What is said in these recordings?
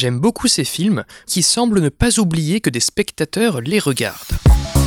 J'aime beaucoup ces films qui semblent ne pas oublier que des spectateurs les regardent.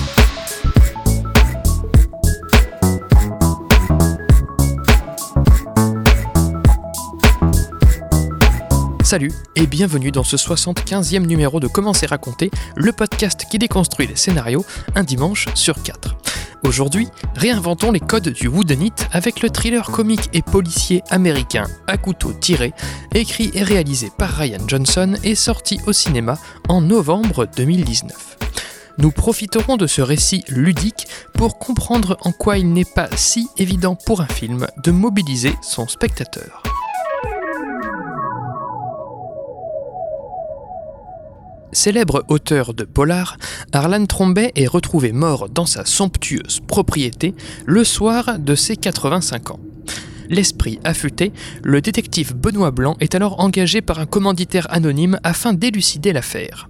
Salut et bienvenue dans ce 75e numéro de Comment c'est raconté, le podcast qui déconstruit les scénarios un dimanche sur quatre. Aujourd'hui, réinventons les codes du whodunit avec le thriller comique et policier américain À couteau tiré, écrit et réalisé par Ryan Johnson et sorti au cinéma en novembre 2019. Nous profiterons de ce récit ludique pour comprendre en quoi il n'est pas si évident pour un film de mobiliser son spectateur. Célèbre auteur de polar, Arlan Trombay est retrouvé mort dans sa somptueuse propriété le soir de ses 85 ans. L'esprit affûté, le détective Benoît Blanc est alors engagé par un commanditaire anonyme afin d'élucider l'affaire.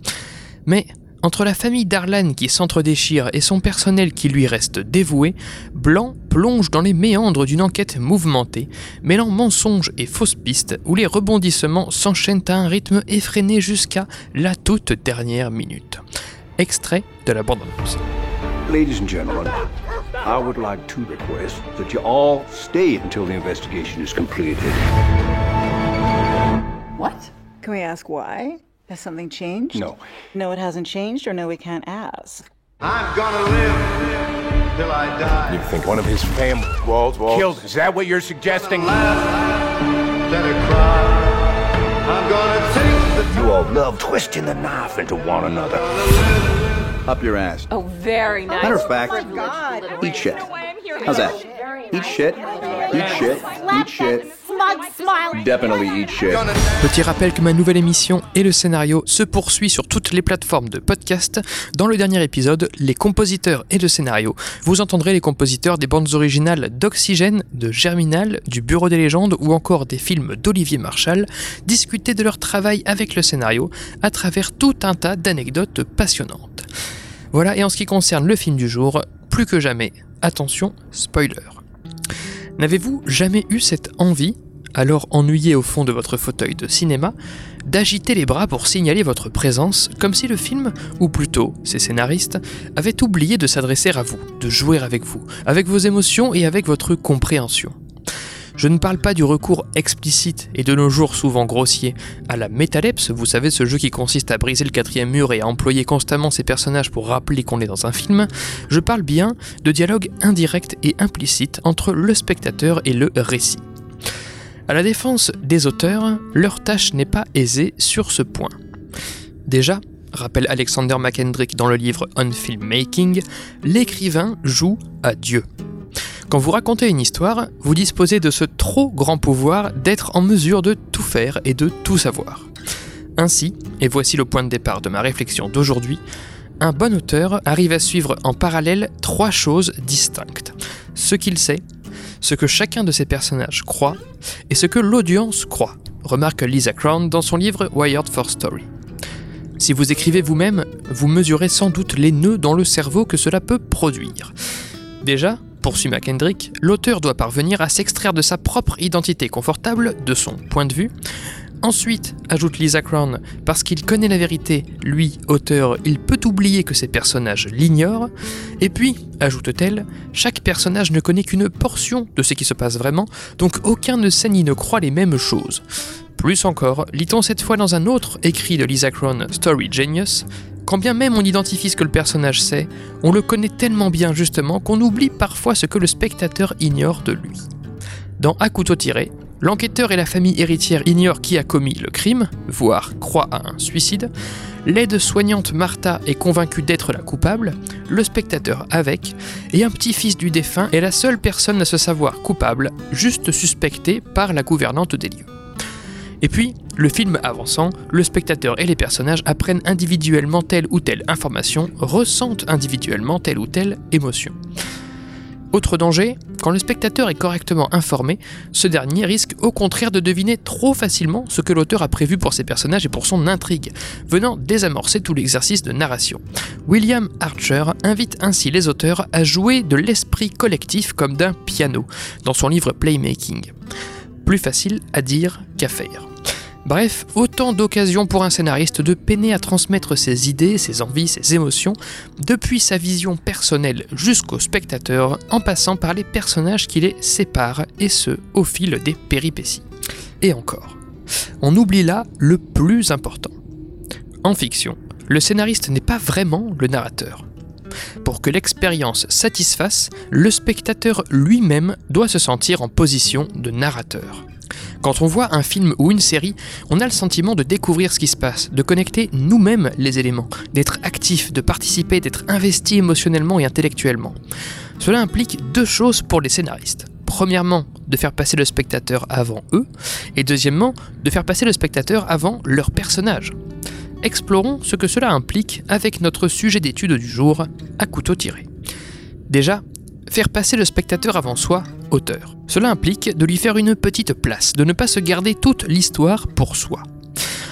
Mais entre la famille d'Arlan qui s'entre-déchire et son personnel qui lui reste dévoué, Blanc plonge dans les méandres d'une enquête mouvementée, mêlant mensonges et fausses pistes où les rebondissements s'enchaînent à un rythme effréné jusqu'à la toute dernière minute. Extrait de la bande-annonce. Ladies and gentlemen, I would like to request that you all stay until the investigation is completed. What? Can we ask why? Has something changed? No. No, it hasn't changed, or no, we can't ask. I'm gonna live till I die. You think one of his family Walls, Walls. Killed. Is that what you're suggesting? Let it cry. I'm gonna take You all love twisting the knife into one another. Up your ass. Oh, very oh nice. Matter of fact, eat shit. How's that? Eat shit, eat shit, eat shit. Smug smile. Definitely eat shit. Petit rappel que ma nouvelle émission et le scénario se poursuit sur toutes les plateformes de podcast. Dans le dernier épisode, les compositeurs et le scénario. Vous entendrez les compositeurs des bandes originales d'Oxygène, de Germinal, du Bureau des légendes ou encore des films d'Olivier Marshall discuter de leur travail avec le scénario à travers tout un tas d'anecdotes passionnantes. Voilà, et en ce qui concerne le film du jour, plus que jamais, attention, spoiler. N'avez-vous jamais eu cette envie, alors ennuyé au fond de votre fauteuil de cinéma, d'agiter les bras pour signaler votre présence, comme si le film, ou plutôt ses scénaristes, avaient oublié de s'adresser à vous, de jouer avec vous, avec vos émotions et avec votre compréhension je ne parle pas du recours explicite et de nos jours souvent grossier à la métalepse, vous savez ce jeu qui consiste à briser le quatrième mur et à employer constamment ses personnages pour rappeler qu'on est dans un film, je parle bien de dialogue indirect et implicite entre le spectateur et le récit. À la défense des auteurs, leur tâche n'est pas aisée sur ce point. Déjà, rappelle Alexander McKendrick dans le livre On Filmmaking, l'écrivain joue à Dieu. Quand vous racontez une histoire, vous disposez de ce trop grand pouvoir d'être en mesure de tout faire et de tout savoir. Ainsi, et voici le point de départ de ma réflexion d'aujourd'hui, un bon auteur arrive à suivre en parallèle trois choses distinctes. Ce qu'il sait, ce que chacun de ses personnages croit et ce que l'audience croit, remarque Lisa Crown dans son livre Wired for Story. Si vous écrivez vous-même, vous mesurez sans doute les nœuds dans le cerveau que cela peut produire. Déjà, poursuit McKendrick, l'auteur doit parvenir à s'extraire de sa propre identité confortable, de son point de vue. Ensuite, ajoute Lisa Crown, parce qu'il connaît la vérité, lui, auteur, il peut oublier que ses personnages l'ignorent. Et puis, ajoute-t-elle, chaque personnage ne connaît qu'une portion de ce qui se passe vraiment, donc aucun ne sait ni ne croit les mêmes choses. Plus encore, lit-on cette fois dans un autre écrit de Lisa Crown, Story Genius, quand bien même on identifie ce que le personnage sait, on le connaît tellement bien justement qu'on oublie parfois ce que le spectateur ignore de lui. Dans À couteau tiré, l'enquêteur et la famille héritière ignorent qui a commis le crime, voire croient à un suicide. L'aide-soignante Martha est convaincue d'être la coupable, le spectateur avec, et un petit-fils du défunt est la seule personne à se savoir coupable, juste suspectée par la gouvernante des lieux. Et puis, le film avançant, le spectateur et les personnages apprennent individuellement telle ou telle information, ressentent individuellement telle ou telle émotion. Autre danger, quand le spectateur est correctement informé, ce dernier risque au contraire de deviner trop facilement ce que l'auteur a prévu pour ses personnages et pour son intrigue, venant désamorcer tout l'exercice de narration. William Archer invite ainsi les auteurs à jouer de l'esprit collectif comme d'un piano, dans son livre Playmaking. Plus facile à dire qu'à faire. Bref, autant d'occasions pour un scénariste de peiner à transmettre ses idées, ses envies, ses émotions, depuis sa vision personnelle jusqu'au spectateur, en passant par les personnages qui les séparent, et ce, au fil des péripéties. Et encore. On oublie là le plus important. En fiction, le scénariste n'est pas vraiment le narrateur. Pour que l'expérience satisfasse, le spectateur lui-même doit se sentir en position de narrateur. Quand on voit un film ou une série, on a le sentiment de découvrir ce qui se passe, de connecter nous-mêmes les éléments, d'être actif, de participer, d'être investi émotionnellement et intellectuellement. Cela implique deux choses pour les scénaristes. Premièrement, de faire passer le spectateur avant eux, et deuxièmement, de faire passer le spectateur avant leur personnage. Explorons ce que cela implique avec notre sujet d'étude du jour, à couteau tiré. Déjà, faire passer le spectateur avant soi, Cela implique de lui faire une petite place, de ne pas se garder toute l'histoire pour soi.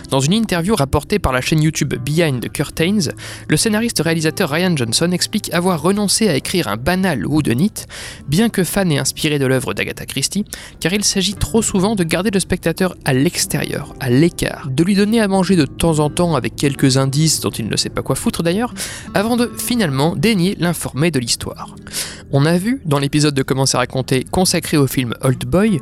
Dans une interview rapportée par la chaîne YouTube Behind the Curtains, le scénariste-réalisateur Ryan Johnson explique avoir renoncé à écrire un banal whodunit, bien que fan et inspiré de l'œuvre d'Agatha Christie, car il s'agit trop souvent de garder le spectateur à l'extérieur, à l'écart, de lui donner à manger de temps en temps avec quelques indices dont il ne sait pas quoi foutre d'ailleurs, avant de finalement daigner l'informer de l'histoire. On a vu, dans l'épisode de Comment c'est raconté consacré au film Old Boy,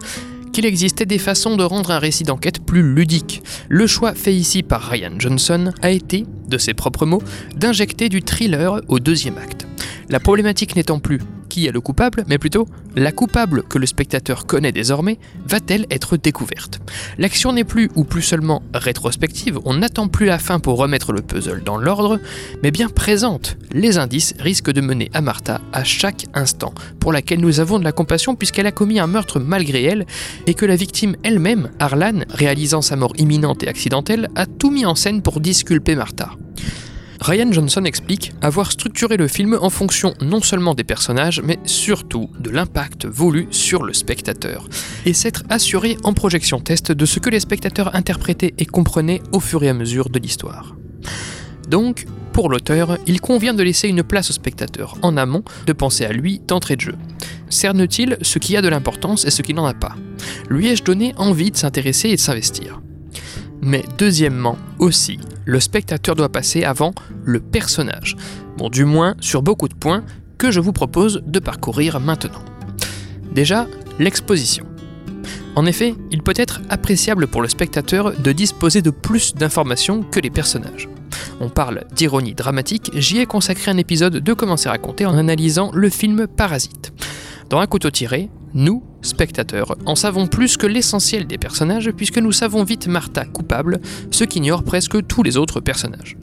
qu'il existait des façons de rendre un récit d'enquête plus ludique. Le choix fait ici par Ryan Johnson a été, de ses propres mots, d'injecter du thriller au deuxième acte. La problématique n'étant plus qui est le coupable, mais plutôt la coupable que le spectateur connaît désormais va-t-elle être découverte L'action n'est plus ou plus seulement rétrospective, on n'attend plus la fin pour remettre le puzzle dans l'ordre, mais bien présente. Les indices risquent de mener à Martha à chaque instant, pour laquelle nous avons de la compassion puisqu'elle a commis un meurtre malgré elle, et que la victime elle-même, Arlan, réalisant sa mort imminente et accidentelle, a tout mis en scène pour disculper Martha. Ryan Johnson explique avoir structuré le film en fonction non seulement des personnages, mais surtout de l'impact voulu sur le spectateur, et s'être assuré en projection test de ce que les spectateurs interprétaient et comprenaient au fur et à mesure de l'histoire. Donc, pour l'auteur, il convient de laisser une place au spectateur en amont, de penser à lui d'entrée de jeu. Cerne-t-il ce qui a de l'importance et ce qui n'en a pas? Lui ai-je donné envie de s'intéresser et de s'investir? Mais deuxièmement, aussi, le spectateur doit passer avant le personnage. Bon, du moins sur beaucoup de points que je vous propose de parcourir maintenant. Déjà, l'exposition. En effet, il peut être appréciable pour le spectateur de disposer de plus d'informations que les personnages. On parle d'ironie dramatique, j'y ai consacré un épisode de Comment c'est raconté en analysant le film Parasite. Dans Un couteau tiré, nous, spectateurs, en savons plus que l'essentiel des personnages puisque nous savons vite Martha coupable, ce qu'ignore presque tous les autres personnages.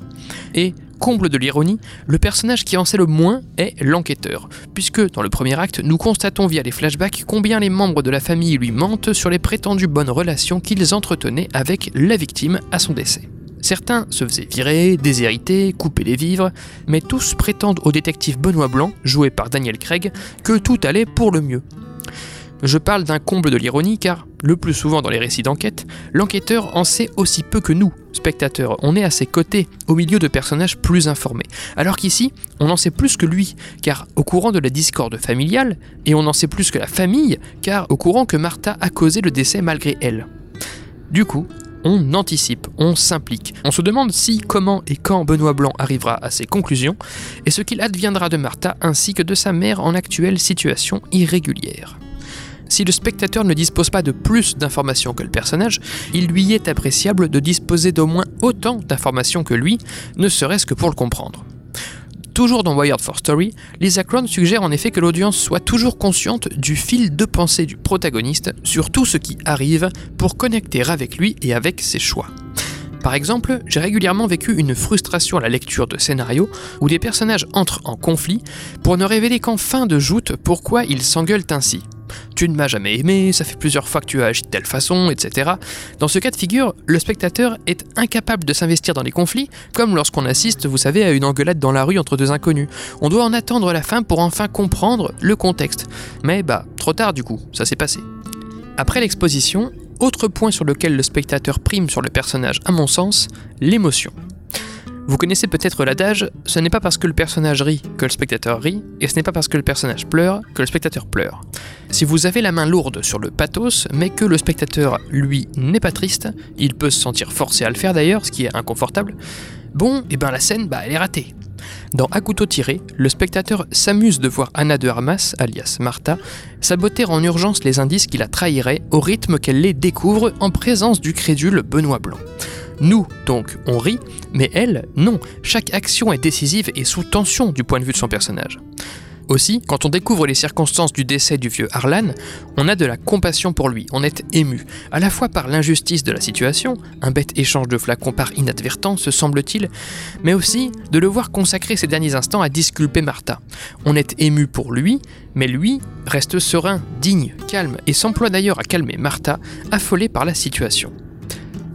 Et, comble de l'ironie, le personnage qui en sait le moins est l'enquêteur, puisque dans le premier acte, nous constatons via les flashbacks combien les membres de la famille lui mentent sur les prétendues bonnes relations qu'ils entretenaient avec la victime à son décès. Certains se faisaient virer, déshériter, couper les vivres, mais tous prétendent au détective Benoît Blanc, joué par Daniel Craig, que tout allait pour le mieux. Je parle d'un comble de l'ironie car, le plus souvent dans les récits d'enquête, l'enquêteur en sait aussi peu que nous, spectateurs. On est à ses côtés, au milieu de personnages plus informés. Alors qu'ici, on en sait plus que lui, car au courant de la discorde familiale, et on en sait plus que la famille, car au courant que Martha a causé le décès malgré elle. Du coup, on anticipe, on s'implique. On se demande si, comment et quand Benoît Blanc arrivera à ses conclusions, et ce qu'il adviendra de Martha ainsi que de sa mère en actuelle situation irrégulière. Si le spectateur ne dispose pas de plus d'informations que le personnage, il lui est appréciable de disposer d'au moins autant d'informations que lui, ne serait-ce que pour le comprendre. Toujours dans Wired for Story, Lisa Crown suggère en effet que l'audience soit toujours consciente du fil de pensée du protagoniste sur tout ce qui arrive pour connecter avec lui et avec ses choix. Par exemple, j'ai régulièrement vécu une frustration à la lecture de scénarios où des personnages entrent en conflit pour ne révéler qu'en fin de joute pourquoi ils s'engueulent ainsi tu ne m'as jamais aimé, ça fait plusieurs fois que tu as agi de telle façon, etc. Dans ce cas de figure, le spectateur est incapable de s'investir dans les conflits, comme lorsqu'on assiste, vous savez, à une engueulade dans la rue entre deux inconnus. On doit en attendre la fin pour enfin comprendre le contexte. Mais bah, trop tard du coup, ça s'est passé. Après l'exposition, autre point sur lequel le spectateur prime sur le personnage, à mon sens, l'émotion. Vous connaissez peut-être l'adage, ce n'est pas parce que le personnage rit que le spectateur rit, et ce n'est pas parce que le personnage pleure que le spectateur pleure. Si vous avez la main lourde sur le pathos, mais que le spectateur, lui, n'est pas triste, il peut se sentir forcé à le faire d'ailleurs, ce qui est inconfortable, bon, et ben la scène, bah elle est ratée. Dans À couteau tiré, le spectateur s'amuse de voir Anna de Armas, alias Martha, saboter en urgence les indices qui la trahiraient au rythme qu'elle les découvre en présence du crédule Benoît Blanc. Nous, donc, on rit, mais elle, non. Chaque action est décisive et sous tension du point de vue de son personnage. Aussi, quand on découvre les circonstances du décès du vieux Harlan, on a de la compassion pour lui, on est ému, à la fois par l'injustice de la situation, un bête échange de flacons par inadvertance, semble-t-il, mais aussi de le voir consacrer ses derniers instants à disculper Martha. On est ému pour lui, mais lui reste serein, digne, calme, et s'emploie d'ailleurs à calmer Martha, affolée par la situation.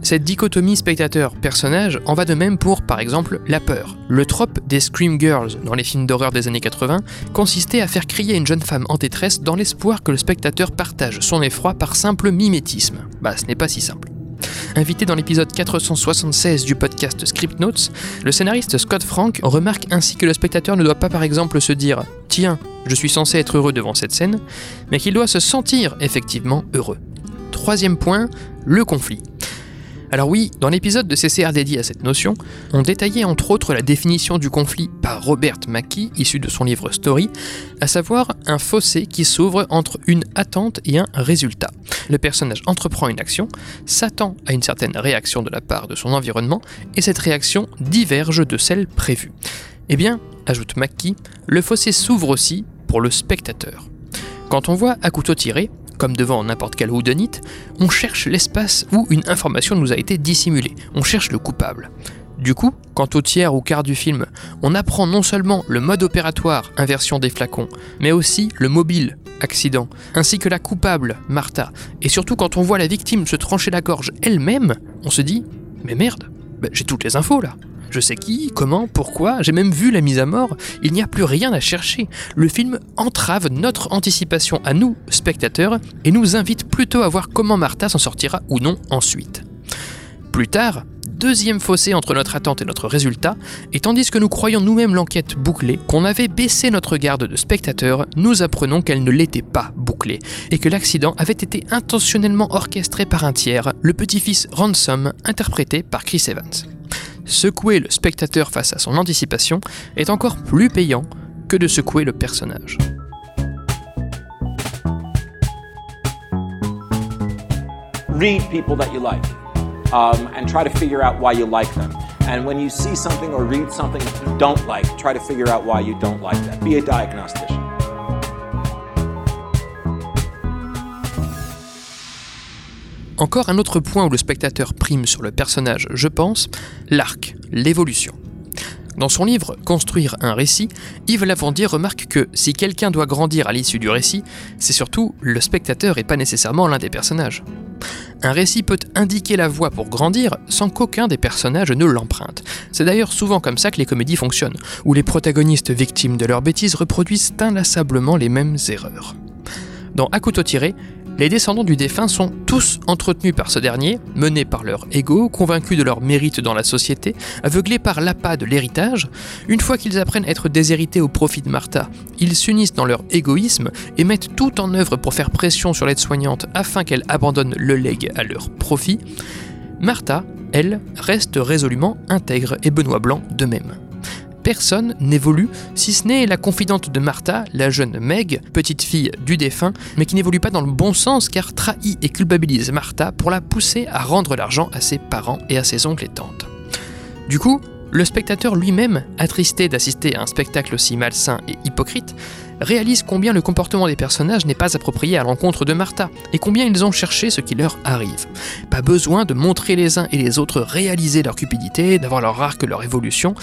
Cette dichotomie spectateur-personnage en va de même pour, par exemple, la peur. Le trope des Scream Girls dans les films d'horreur des années 80 consistait à faire crier une jeune femme en détresse dans l'espoir que le spectateur partage son effroi par simple mimétisme. Bah, ce n'est pas si simple. Invité dans l'épisode 476 du podcast Script Notes, le scénariste Scott Frank remarque ainsi que le spectateur ne doit pas par exemple se dire Tiens, je suis censé être heureux devant cette scène, mais qu'il doit se sentir effectivement heureux. Troisième point, le conflit. Alors oui, dans l'épisode de CCR dédié à cette notion, on détaillait entre autres la définition du conflit par Robert Mackie, issu de son livre Story, à savoir un fossé qui s'ouvre entre une attente et un résultat. Le personnage entreprend une action, s'attend à une certaine réaction de la part de son environnement, et cette réaction diverge de celle prévue. Eh bien, ajoute Mackie, le fossé s'ouvre aussi pour le spectateur. Quand on voit à couteau tiré, comme devant n'importe quel houdonite, on cherche l'espace où une information nous a été dissimulée, on cherche le coupable. Du coup, quand au tiers ou quart du film, on apprend non seulement le mode opératoire, inversion des flacons, mais aussi le mobile, accident, ainsi que la coupable, Martha, et surtout quand on voit la victime se trancher la gorge elle-même, on se dit Mais merde, bah, j'ai toutes les infos là. Je sais qui, comment, pourquoi, j'ai même vu la mise à mort, il n'y a plus rien à chercher. Le film entrave notre anticipation à nous, spectateurs, et nous invite plutôt à voir comment Martha s'en sortira ou non ensuite. Plus tard, deuxième fossé entre notre attente et notre résultat, et tandis que nous croyons nous-mêmes l'enquête bouclée, qu'on avait baissé notre garde de spectateur, nous apprenons qu'elle ne l'était pas bouclée, et que l'accident avait été intentionnellement orchestré par un tiers, le petit-fils Ransom, interprété par Chris Evans secouer le spectateur face à son anticipation est encore plus payant que de secouer le personnage. Read people that you like um, and try to figure out why you like them. And when you see something or read something you don't like, try to figure out why you don't like that. Be a diagnostician. Encore un autre point où le spectateur prime sur le personnage, je pense, l'arc, l'évolution. Dans son livre Construire un récit, Yves Lavandier remarque que si quelqu'un doit grandir à l'issue du récit, c'est surtout le spectateur et pas nécessairement l'un des personnages. Un récit peut indiquer la voie pour grandir sans qu'aucun des personnages ne l'emprunte. C'est d'ailleurs souvent comme ça que les comédies fonctionnent, où les protagonistes victimes de leurs bêtises reproduisent inlassablement les mêmes erreurs. Dans À couteau tiré, les descendants du défunt sont tous entretenus par ce dernier, menés par leur ego, convaincus de leur mérite dans la société, aveuglés par l'appât de l'héritage. Une fois qu'ils apprennent à être déshérités au profit de Martha, ils s'unissent dans leur égoïsme et mettent tout en œuvre pour faire pression sur l'aide-soignante afin qu'elle abandonne le legs à leur profit. Martha, elle, reste résolument intègre et Benoît Blanc de même personne n'évolue, si ce n'est la confidente de Martha, la jeune Meg, petite fille du défunt, mais qui n'évolue pas dans le bon sens car trahit et culpabilise Martha pour la pousser à rendre l'argent à ses parents et à ses oncles et tantes. Du coup, le spectateur lui-même, attristé d'assister à un spectacle aussi malsain et hypocrite, réalise combien le comportement des personnages n'est pas approprié à l'encontre de Martha, et combien ils ont cherché ce qui leur arrive. Pas besoin de montrer les uns et les autres réaliser leur cupidité, d'avoir leur arc, leur évolution.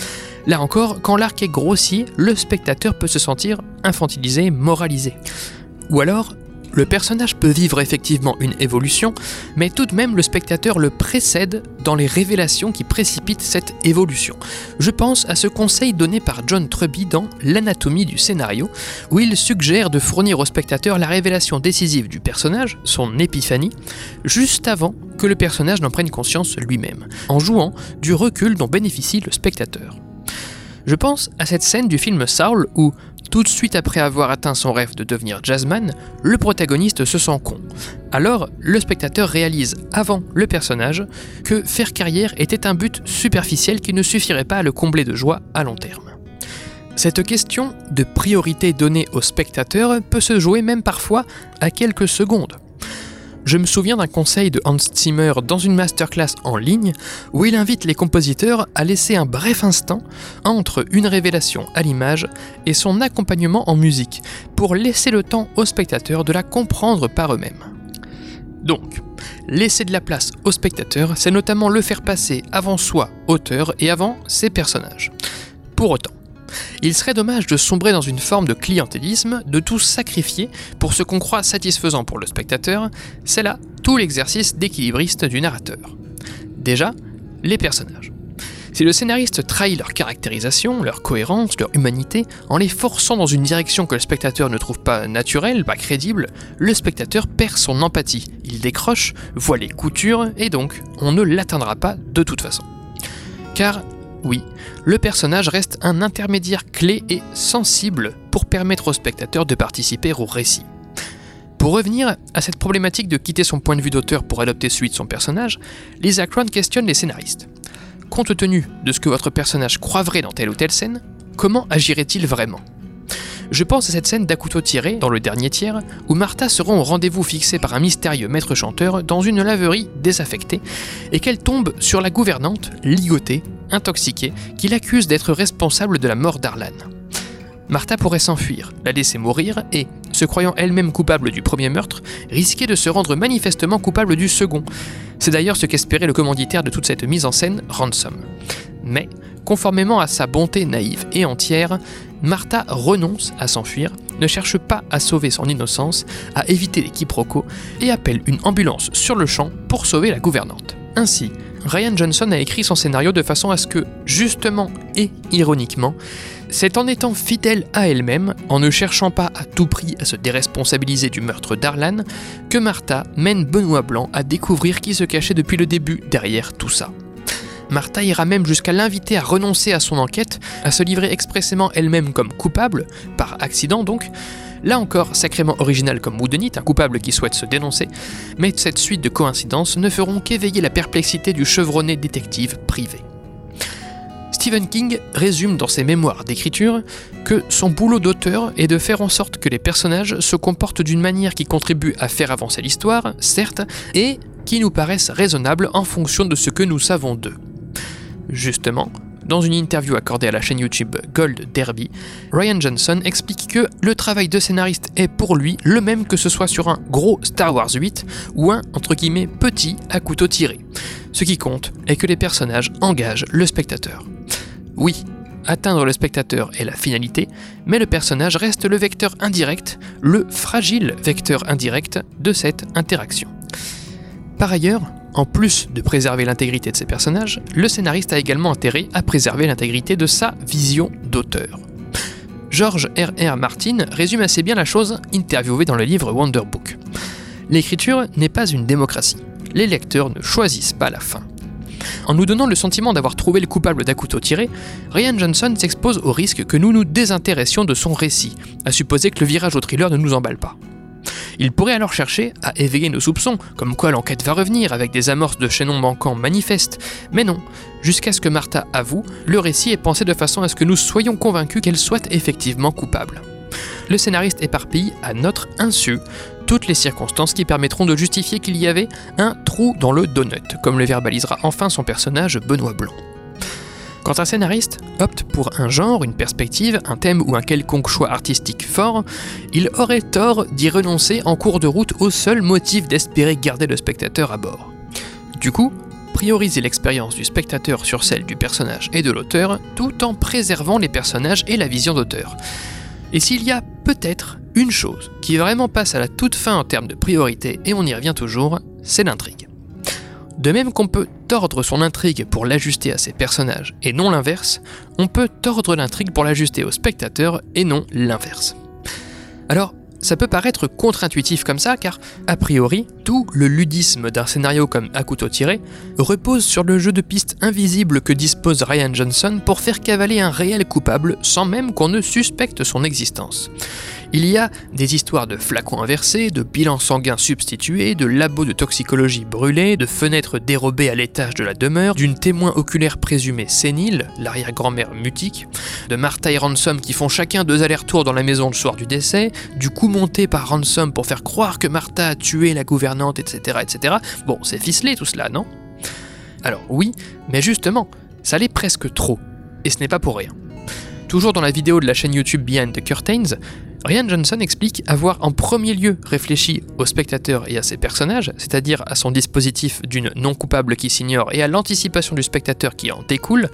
Là encore, quand l'arc est grossier, le spectateur peut se sentir infantilisé, moralisé. Ou alors, Le personnage peut vivre effectivement une évolution, mais tout de même le spectateur le précède dans les révélations qui précipitent cette évolution. Je pense à ce conseil donné par John Truby dans L'anatomie du scénario, où il suggère de fournir au spectateur la révélation décisive du personnage, son épiphanie, juste avant que le personnage n'en prenne conscience lui-même, en jouant du recul dont bénéficie le spectateur. Je pense à cette scène du film Saul où, tout de suite après avoir atteint son rêve de devenir jazzman, le protagoniste se sent con. Alors, le spectateur réalise, avant le personnage, que faire carrière était un but superficiel qui ne suffirait pas à le combler de joie à long terme. Cette question de priorité donnée au spectateur peut se jouer même parfois à quelques secondes. Je me souviens d'un conseil de Hans Zimmer dans une masterclass en ligne où il invite les compositeurs à laisser un bref instant entre une révélation à l'image et son accompagnement en musique pour laisser le temps aux spectateurs de la comprendre par eux-mêmes. Donc, laisser de la place aux spectateurs, c'est notamment le faire passer avant soi, auteur, et avant ses personnages. Pour autant, il serait dommage de sombrer dans une forme de clientélisme, de tout sacrifier pour ce qu'on croit satisfaisant pour le spectateur, c'est là tout l'exercice d'équilibriste du narrateur. Déjà, les personnages. Si le scénariste trahit leur caractérisation, leur cohérence, leur humanité, en les forçant dans une direction que le spectateur ne trouve pas naturelle, pas crédible, le spectateur perd son empathie, il décroche, voit les coutures, et donc on ne l'atteindra pas de toute façon. Car oui, le personnage reste un intermédiaire clé et sensible pour permettre au spectateur de participer au récit. Pour revenir à cette problématique de quitter son point de vue d'auteur pour adopter celui de son personnage, Lisa Cron questionne les scénaristes. Compte tenu de ce que votre personnage croirait dans telle ou telle scène, comment agirait-il vraiment? Je pense à cette scène d'à couteau tiré, dans le dernier tiers, où Martha se rend au rendez-vous fixé par un mystérieux maître chanteur dans une laverie désaffectée, et qu'elle tombe sur la gouvernante, ligotée, intoxiquée, qui l'accuse d'être responsable de la mort d'Arlan. Martha pourrait s'enfuir, la laisser mourir et, se croyant elle-même coupable du premier meurtre, risquer de se rendre manifestement coupable du second. C'est d'ailleurs ce qu'espérait le commanditaire de toute cette mise en scène, Ransom. Mais, conformément à sa bonté naïve et entière, Martha renonce à s'enfuir, ne cherche pas à sauver son innocence, à éviter les quiproquos et appelle une ambulance sur le champ pour sauver la gouvernante. Ainsi, Ryan Johnson a écrit son scénario de façon à ce que, justement et ironiquement, c'est en étant fidèle à elle-même, en ne cherchant pas à tout prix à se déresponsabiliser du meurtre d'Arlan, que Martha mène Benoît Blanc à découvrir qui se cachait depuis le début derrière tout ça. Martha ira même jusqu'à l'inviter à renoncer à son enquête, à se livrer expressément elle-même comme coupable, par accident donc, là encore sacrément original comme Woodenit, un coupable qui souhaite se dénoncer, mais cette suite de coïncidences ne feront qu'éveiller la perplexité du chevronné détective privé. Stephen King résume dans ses mémoires d'écriture que son boulot d'auteur est de faire en sorte que les personnages se comportent d'une manière qui contribue à faire avancer l'histoire, certes, et qui nous paraissent raisonnables en fonction de ce que nous savons d'eux. Justement, dans une interview accordée à la chaîne YouTube Gold Derby, Ryan Johnson explique que le travail de scénariste est pour lui le même que ce soit sur un gros Star Wars 8 ou un entre guillemets petit à couteau tiré. Ce qui compte est que les personnages engagent le spectateur. Oui, atteindre le spectateur est la finalité, mais le personnage reste le vecteur indirect, le fragile vecteur indirect de cette interaction. Par ailleurs, en plus de préserver l'intégrité de ses personnages, le scénariste a également intérêt à préserver l'intégrité de sa vision d'auteur. George R. R. Martin résume assez bien la chose interviewé dans le livre Wonder Book. L'écriture n'est pas une démocratie. Les lecteurs ne choisissent pas la fin. En nous donnant le sentiment d'avoir trouvé le coupable d'un couteau tiré, Ryan Johnson s'expose au risque que nous nous désintéressions de son récit, à supposer que le virage au thriller ne nous emballe pas. Il pourrait alors chercher à éveiller nos soupçons, comme quoi l'enquête va revenir avec des amorces de chaînons manquants manifestes, mais non, jusqu'à ce que Martha avoue, le récit est pensé de façon à ce que nous soyons convaincus qu'elle soit effectivement coupable. Le scénariste éparpille à notre insu toutes les circonstances qui permettront de justifier qu'il y avait un trou dans le donut, comme le verbalisera enfin son personnage Benoît Blanc. Quand un scénariste opte pour un genre, une perspective, un thème ou un quelconque choix artistique fort, il aurait tort d'y renoncer en cours de route au seul motif d'espérer garder le spectateur à bord. Du coup, prioriser l'expérience du spectateur sur celle du personnage et de l'auteur, tout en préservant les personnages et la vision d'auteur. Et s'il y a peut-être une chose qui vraiment passe à la toute fin en termes de priorité, et on y revient toujours, c'est l'intrigue. De même qu'on peut tordre son intrigue pour l'ajuster à ses personnages et non l'inverse, on peut tordre l'intrigue pour l'ajuster au spectateur et non l'inverse. Alors, ça peut paraître contre-intuitif comme ça, car a priori, tout le ludisme d'un scénario comme À couteau tiré repose sur le jeu de pistes invisibles que dispose Ryan Johnson pour faire cavaler un réel coupable sans même qu'on ne suspecte son existence. Il y a des histoires de flacons inversés, de bilans sanguins substitués, de labos de toxicologie brûlés, de fenêtres dérobées à l'étage de la demeure, d'une témoin oculaire présumée sénile, l'arrière-grand-mère mutique, de Martha et Ransom qui font chacun deux allers-retours dans la maison le soir du décès, du coup monté par Ransom pour faire croire que Martha a tué la gouvernante, etc. etc. Bon, c'est ficelé tout cela, non? Alors oui, mais justement, ça l'est presque trop. Et ce n'est pas pour rien. Toujours dans la vidéo de la chaîne YouTube Behind the Curtains, Ryan Johnson explique avoir en premier lieu réfléchi au spectateur et à ses personnages, c'est-à-dire à son dispositif d'une non coupable qui s'ignore et à l'anticipation du spectateur qui en découle,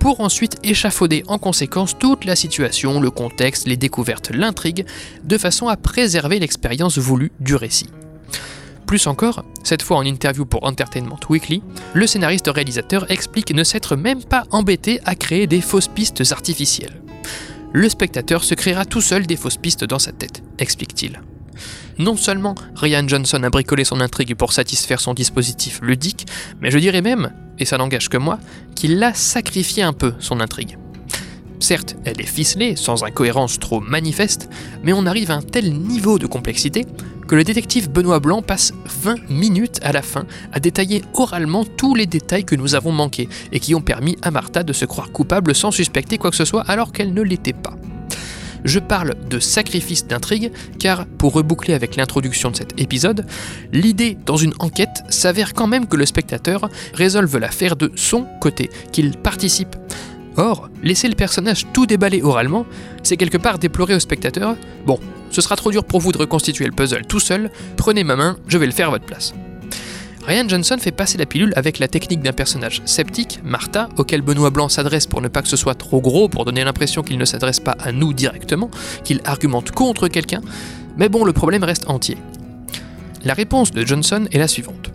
pour ensuite échafauder en conséquence toute la situation, le contexte, les découvertes, l'intrigue, de façon à préserver l'expérience voulue du récit. Plus encore, cette fois en interview pour Entertainment Weekly, le scénariste-réalisateur explique ne s'être même pas embêté à créer des fausses pistes artificielles. Le spectateur se créera tout seul des fausses pistes dans sa tête, explique-t-il. Non seulement Ryan Johnson a bricolé son intrigue pour satisfaire son dispositif ludique, mais je dirais même, et ça n'engage que moi, qu'il l'a sacrifié un peu, son intrigue. Certes, elle est ficelée, sans incohérence trop manifeste, mais on arrive à un tel niveau de complexité que le détective Benoît Blanc passe 20 minutes à la fin à détailler oralement tous les détails que nous avons manqués et qui ont permis à Martha de se croire coupable sans suspecter quoi que ce soit alors qu'elle ne l'était pas. Je parle de sacrifice d'intrigue car, pour reboucler avec l'introduction de cet épisode, l'idée dans une enquête s'avère quand même que le spectateur résolve l'affaire de son côté, qu'il participe Or, laisser le personnage tout déballer oralement, c'est quelque part déplorer au spectateur Bon, ce sera trop dur pour vous de reconstituer le puzzle tout seul, prenez ma main, je vais le faire à votre place. Ryan Johnson fait passer la pilule avec la technique d'un personnage sceptique, Martha, auquel Benoît Blanc s'adresse pour ne pas que ce soit trop gros, pour donner l'impression qu'il ne s'adresse pas à nous directement, qu'il argumente contre quelqu'un, mais bon, le problème reste entier. La réponse de Johnson est la suivante.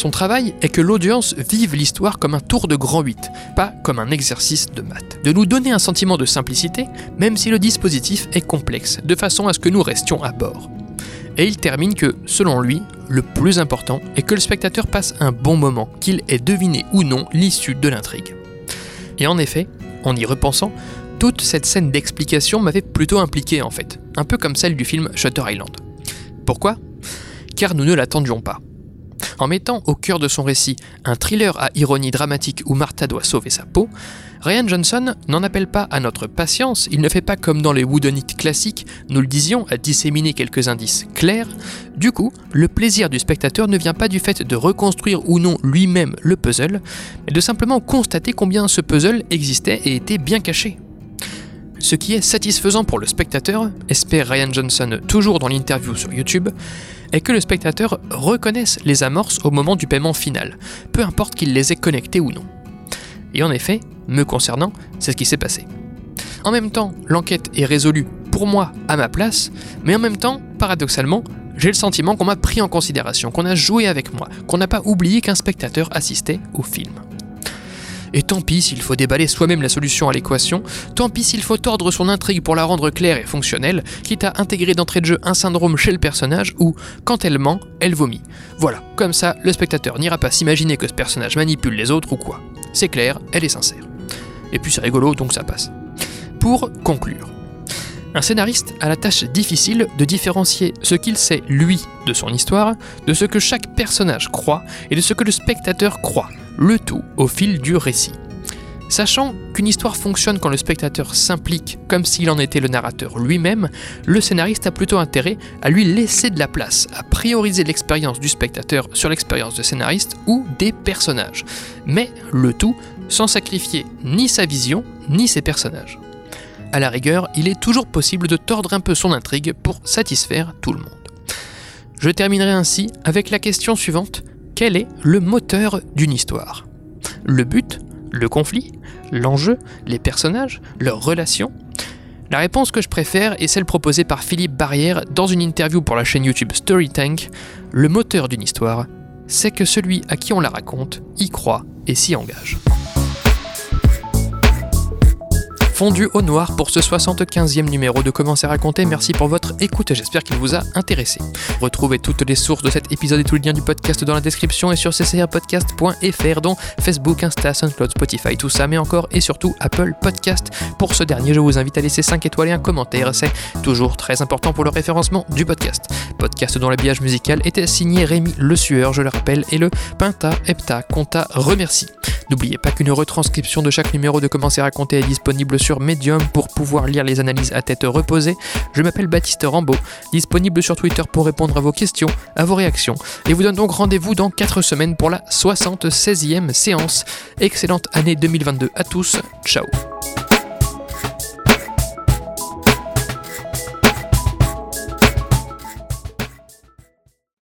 Son travail est que l'audience vive l'histoire comme un tour de grand 8, pas comme un exercice de maths. De nous donner un sentiment de simplicité, même si le dispositif est complexe, de façon à ce que nous restions à bord. Et il termine que, selon lui, le plus important est que le spectateur passe un bon moment, qu'il ait deviné ou non l'issue de l'intrigue. Et en effet, en y repensant, toute cette scène d'explication m'avait plutôt impliqué en fait, un peu comme celle du film Shutter Island. Pourquoi? Car nous ne l'attendions pas. En mettant au cœur de son récit un thriller à ironie dramatique où Martha doit sauver sa peau, Ryan Johnson n'en appelle pas à notre patience, il ne fait pas comme dans les Woodonites classiques, nous le disions, à disséminer quelques indices clairs. Du coup, le plaisir du spectateur ne vient pas du fait de reconstruire ou non lui-même le puzzle, mais de simplement constater combien ce puzzle existait et était bien caché. Ce qui est satisfaisant pour le spectateur, espère Ryan Johnson toujours dans l'interview sur YouTube, est que le spectateur reconnaisse les amorces au moment du paiement final, peu importe qu'il les ait connectées ou non. Et en effet, me concernant, c'est ce qui s'est passé. En même temps, l'enquête est résolue pour moi à ma place, mais en même temps, paradoxalement, j'ai le sentiment qu'on m'a pris en considération, qu'on a joué avec moi, qu'on n'a pas oublié qu'un spectateur assistait au film. Et tant pis s'il faut déballer soi-même la solution à l'équation, tant pis s'il faut tordre son intrigue pour la rendre claire et fonctionnelle, quitte à intégrer d'entrée de jeu un syndrome chez le personnage où, quand elle ment, elle vomit. Voilà, comme ça, le spectateur n'ira pas s'imaginer que ce personnage manipule les autres ou quoi. C'est clair, elle est sincère. Et puis c'est rigolo, donc ça passe. Pour conclure, un scénariste a la tâche difficile de différencier ce qu'il sait, lui, de son histoire, de ce que chaque personnage croit et de ce que le spectateur croit, le tout au fil du récit. Sachant qu'une histoire fonctionne quand le spectateur s'implique comme s'il en était le narrateur lui-même, le scénariste a plutôt intérêt à lui laisser de la place, à prioriser l'expérience du spectateur sur l'expérience de scénariste ou des personnages, mais le tout sans sacrifier ni sa vision ni ses personnages. À la rigueur, il est toujours possible de tordre un peu son intrigue pour satisfaire tout le monde. Je terminerai ainsi avec la question suivante. Quel est le moteur d'une histoire? Le but? Le conflit? L'enjeu? Les personnages? Leurs relations? La réponse que je préfère est celle proposée par Philippe Barrière dans une interview pour la chaîne YouTube Storytank. Le moteur d'une histoire, c'est que celui à qui on la raconte y croit et s'y engage. Fondu au noir pour ce 75e numéro de Comment c'est raconté. Merci pour votre écoute, j'espère qu'il vous a intéressé. Retrouvez toutes les sources de cet épisode et tous les liens du podcast dans la description et sur ccrpodcast.fr dont Facebook, Insta, SoundCloud, Spotify, tout ça, mais encore et surtout Apple Podcast. Pour ce dernier, je vous invite à laisser 5 étoiles et un commentaire, c'est toujours très important pour le référencement du podcast. Podcast dont l'habillage musical était signé Rémi Le Sueur, je le rappelle, et le Pinta Hepta Conta remercie. N'oubliez pas qu'une retranscription de chaque numéro de Comment c'est raconté est disponible Medium pour pouvoir lire les analyses à tête reposée. Je m'appelle Baptiste Rambaud, disponible sur Twitter pour répondre à vos questions, à vos réactions, et vous donne donc rendez-vous dans 4 semaines pour la 76e séance. Excellente année 2022 à tous, ciao